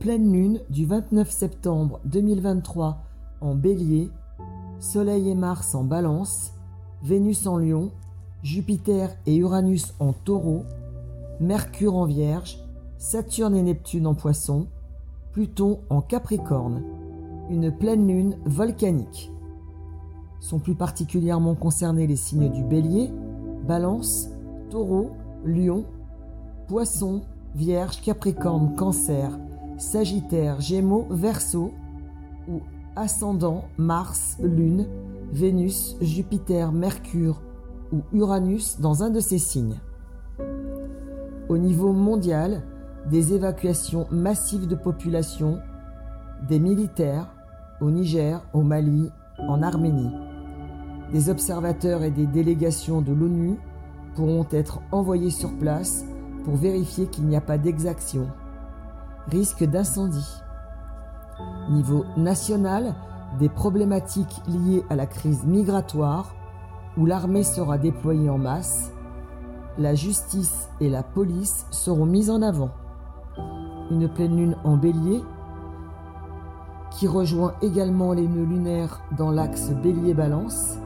pleine lune du 29 septembre 2023 en bélier, Soleil et Mars en balance, Vénus en lion, Jupiter et Uranus en taureau, Mercure en vierge, Saturne et Neptune en poisson, Pluton en capricorne. Une pleine lune volcanique. Sont plus particulièrement concernés les signes du bélier, balance, taureau, lion, poisson, vierge, capricorne, cancer, sagittaire, gémeaux, verseau, ou ascendant, Mars, lune, Vénus, Jupiter, Mercure ou Uranus dans un de ces signes. Au niveau mondial, des évacuations massives de population, des militaires au Niger, au Mali, en Arménie. Des observateurs et des délégations de l'ONU pourront être envoyés sur place pour vérifier qu'il n'y a pas d'exaction. Risque d'incendie. Niveau national, des problématiques liées à la crise migratoire, où l'armée sera déployée en masse, la justice et la police seront mises en avant. Une pleine lune en bélier, qui rejoint également les nœuds lunaires dans l'axe bélier-balance.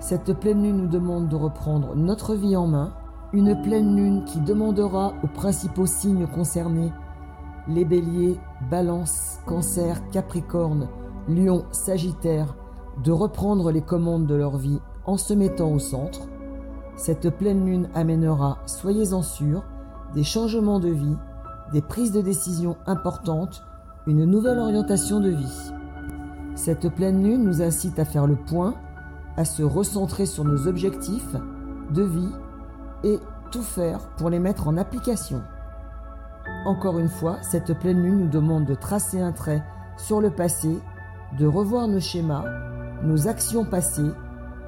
Cette pleine lune nous demande de reprendre notre vie en main, une pleine lune qui demandera aux principaux signes concernés, les béliers, balance, cancer, capricorne, lion, sagittaire, de reprendre les commandes de leur vie en se mettant au centre. Cette pleine lune amènera, soyez-en sûrs, des changements de vie, des prises de décision importantes, une nouvelle orientation de vie. Cette pleine lune nous incite à faire le point, à se recentrer sur nos objectifs de vie et tout faire pour les mettre en application. Encore une fois, cette pleine lune nous demande de tracer un trait sur le passé, de revoir nos schémas, nos actions passées,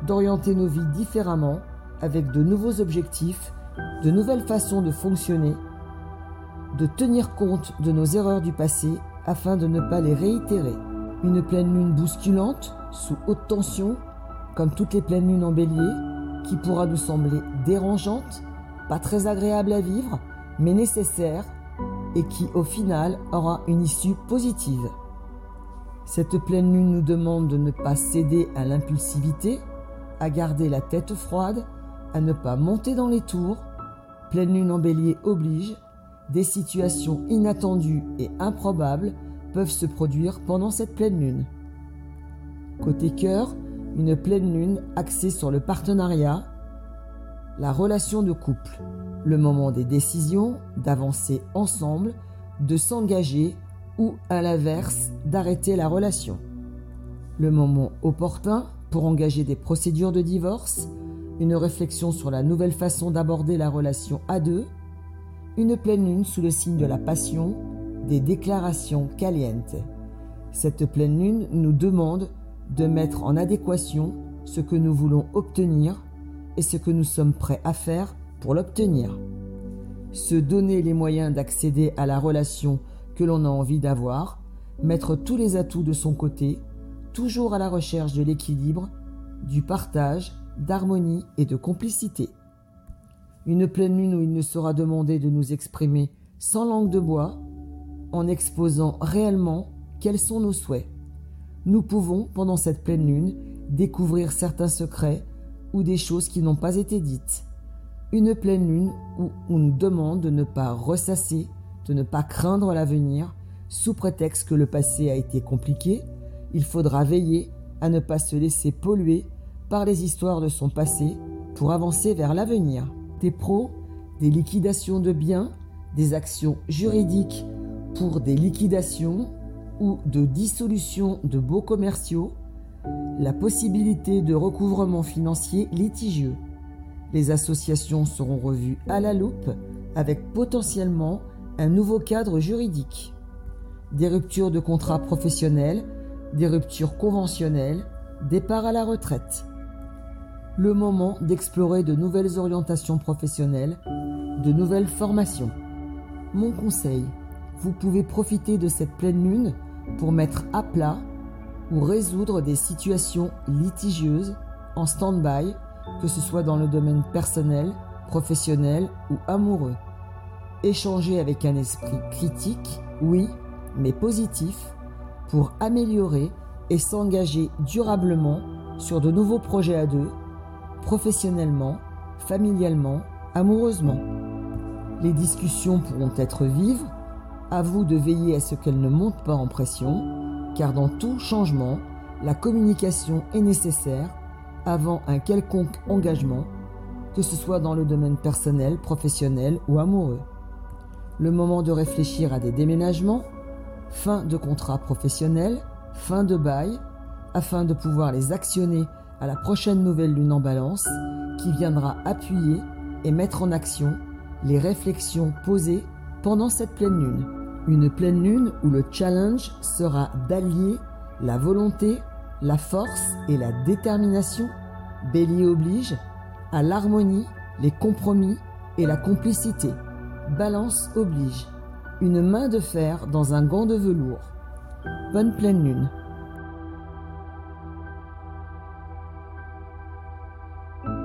d'orienter nos vies différemment avec de nouveaux objectifs, de nouvelles façons de fonctionner, de tenir compte de nos erreurs du passé afin de ne pas les réitérer. Une pleine lune bousculante, sous haute tension, comme toutes les pleines lunes en bélier, qui pourra nous sembler dérangeante, pas très agréable à vivre, mais nécessaire, et qui au final aura une issue positive. Cette pleine lune nous demande de ne pas céder à l'impulsivité, à garder la tête froide, à ne pas monter dans les tours. Pleine lune en bélier oblige, des situations inattendues et improbables peuvent se produire pendant cette pleine lune. Côté cœur, une pleine lune axée sur le partenariat, la relation de couple, le moment des décisions, d'avancer ensemble, de s'engager ou à l'inverse d'arrêter la relation. Le moment opportun pour engager des procédures de divorce, une réflexion sur la nouvelle façon d'aborder la relation à deux, une pleine lune sous le signe de la passion, des déclarations calientes. Cette pleine lune nous demande de mettre en adéquation ce que nous voulons obtenir et ce que nous sommes prêts à faire pour l'obtenir. Se donner les moyens d'accéder à la relation que l'on a envie d'avoir, mettre tous les atouts de son côté, toujours à la recherche de l'équilibre, du partage, d'harmonie et de complicité. Une pleine lune où il ne sera demandé de nous exprimer sans langue de bois, en exposant réellement quels sont nos souhaits. Nous pouvons, pendant cette pleine lune, découvrir certains secrets ou des choses qui n'ont pas été dites. Une pleine lune où on demande de ne pas ressasser, de ne pas craindre l'avenir, sous prétexte que le passé a été compliqué, il faudra veiller à ne pas se laisser polluer par les histoires de son passé pour avancer vers l'avenir. Des pros, des liquidations de biens, des actions juridiques pour des liquidations ou de dissolution de beaux commerciaux, la possibilité de recouvrement financier litigieux. Les associations seront revues à la loupe avec potentiellement un nouveau cadre juridique. Des ruptures de contrats professionnels, des ruptures conventionnelles, départ à la retraite. Le moment d'explorer de nouvelles orientations professionnelles, de nouvelles formations. Mon conseil, vous pouvez profiter de cette pleine lune pour mettre à plat ou résoudre des situations litigieuses en stand-by, que ce soit dans le domaine personnel, professionnel ou amoureux. Échanger avec un esprit critique Oui, mais positif, pour améliorer et s'engager durablement sur de nouveaux projets à deux, professionnellement, familialement, amoureusement. Les discussions pourront être vives, à vous de veiller à ce qu'elles ne montent pas en pression, car dans tout changement, la communication est nécessaire avant un quelconque engagement, que ce soit dans le domaine personnel, professionnel ou amoureux. Le moment de réfléchir à des déménagements, fin de contrat professionnel, fin de bail, afin de pouvoir les actionner à la prochaine nouvelle lune en balance qui viendra appuyer et mettre en action les réflexions posées pendant cette pleine lune. Une pleine lune où le challenge sera d'allier la volonté, la force et la détermination, Bélier oblige, à l'harmonie, les compromis et la complicité. Balance oblige. Une main de fer dans un gant de velours. Bonne pleine lune.